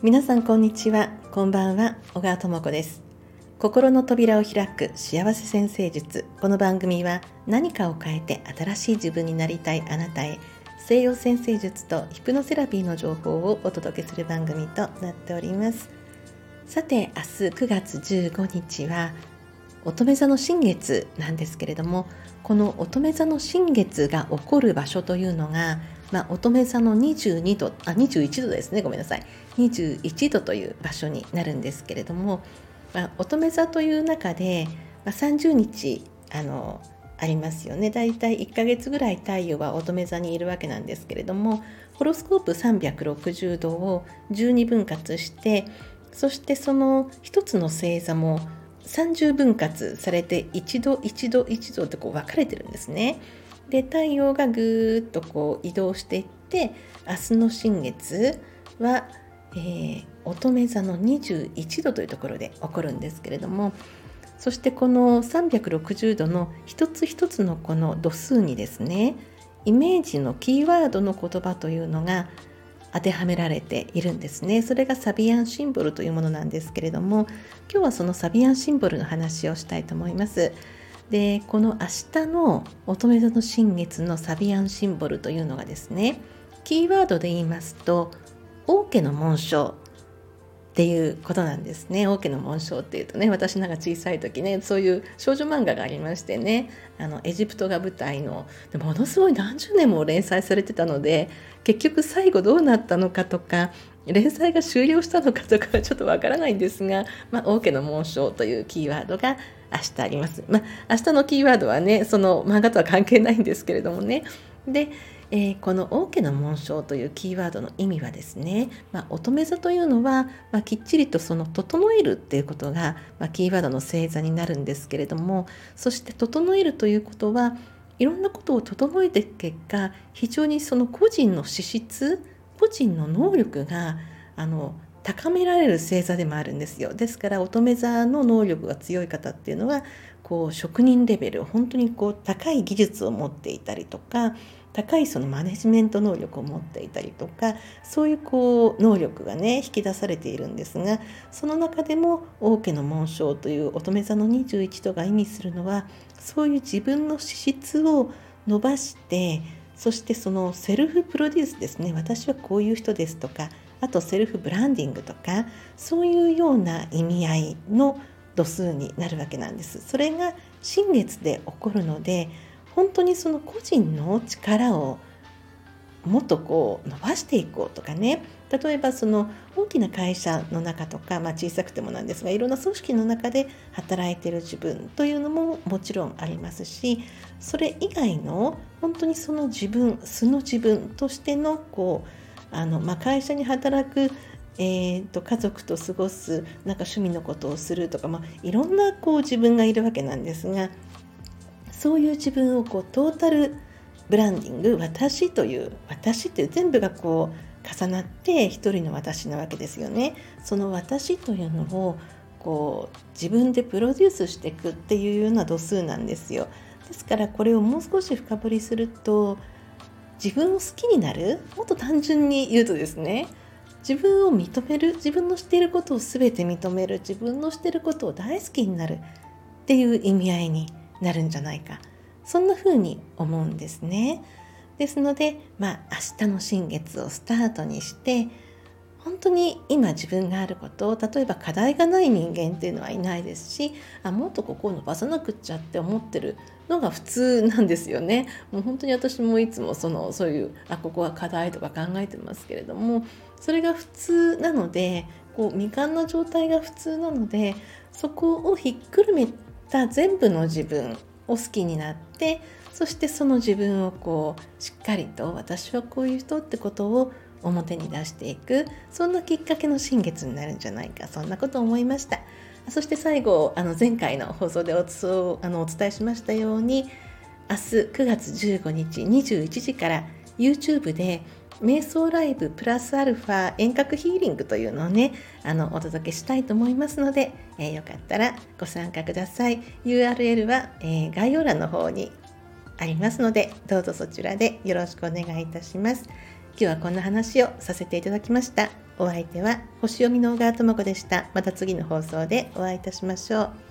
皆さんこんにちは。こんばんは。小川智子です。心の扉を開く。幸せ先生術。この番組は何かを変えて新しい自分になりたい。あなたへ。西洋先生術とヒプノセラピーの情報をお届けする番組となっております。さて明日9月15日は乙女座の新月なんですけれどもこの乙女座の新月が起こる場所というのがまあ、乙女座の22度あ21度ですね。ごめんなさい。21度という場所になるんですけれども、まあ、乙女座という中で、まあ、30日あのありますよね。だいたい1ヶ月ぐらい太陽は乙女座にいるわけなんですけれどもホロスコープ360度を12分割してそしてその1つの星座も30分割されて1度1度1度ってこう分かれてるんですね。で太陽がぐーっとこう移動していって明日の新月は、えー、乙女座の21度というところで起こるんですけれどもそしてこの360度の一つ一つのこの度数にですねイメージのキーワードの言葉というのが当てはめられているんですね。それがサビアンシンボルというものなんですけれども今日はそのサビアンシンボルの話をしたいと思います。でこの明日の乙女座の新月のサビアンシンボルというのがですねキーワードで言いますと王家の紋章っていうことなんですね王家の紋章っていうとね私なんか小さい時ねそういう少女漫画がありましてねあのエジプトが舞台のものすごい何十年も連載されてたので結局最後どうなったのかとか連載が終了したのかとかは ちょっとわからないんですが、まあ、王家の紋章というキーワードが明日あります。まあ、明日のキーワードはね、その漫画とは関係ないんですけれどもね。で、えー、この王家の紋章というキーワードの意味はですね、まあ、乙女座というのは、まあ、きっちりとその整えるっていうことが、まあ、キーワードの星座になるんですけれどもそして整えるということはいろんなことを整えていく結果非常にその個人の資質個人の能力があの高められる星座でもあるんですよ。ですから乙女座の能力が強い方っていうのはこう職人レベル本当にこう高い技術を持っていたりとか高いそのマネジメント能力を持っていたりとかそういうこう能力がね引き出されているんですがその中でも王家の紋章という乙女座の21度が意味するのはそういう自分の資質を伸ばしてそしてそのセルフプロデュースですね私はこういう人ですとかあとセルフブランディングとかそういうような意味合いの度数になるわけなんです。それが新月で起こるので本当にその個人の力をもっとこう伸ばしていこうとかね。例えばその大きな会社の中とか、まあ、小さくてもなんですがいろんな組織の中で働いてる自分というのももちろんありますしそれ以外の本当にその自分素の自分としてのこうあの、まあ、会社に働くえーと、家族と過ごすなんか趣味のことをするとか、まあ、いろんなこう自分がいるわけなんですがそういう自分をこうトータルブランディング私という私っていう全部がこう重なって一人の私なわけですよね。その私というのをこう自分でプロデュースしていくっていうような度数なんですよ。ですからこれをもう少し深掘りすると自分を好きになるもっと単純に言うとですね自分を認める自分のしていることを全て認める自分のしていることを大好きになるっていう意味合いになるんじゃないかそんな風に思うんですね。ですので、まあ、明日の新月をスタートにして本当に今自分があることを例えば課題がない人間っていうのはいないですしあもっとここを伸ばさなくっちゃって思ってるのが普通なんですよね。もう本当に私もいつもそのそういうあここは課題とか考えてますけれどもそれが普通なのでこう未完の状態が普通なのでそこをひっくるめた全部の自分を好きになってそしてその自分をこうしっかりと私はこういう人ってことを表に出していく。そんなきっかけの新月になるんじゃないか。そんなことを思いました。そして最後あの前回の放送でおつあのお伝えしましたように明日9月15日21時から YouTube で瞑想ライブプラスアルファ遠隔ヒーリングというのをねあのお届けしたいと思いますので、えー、よかったらご参加ください URL は、えー、概要欄の方にありますので、どうぞそちらでよろしくお願いいたします。今日はこんな話をさせていただきました。お相手は星読みの小川智子でした。また次の放送でお会いいたしましょう。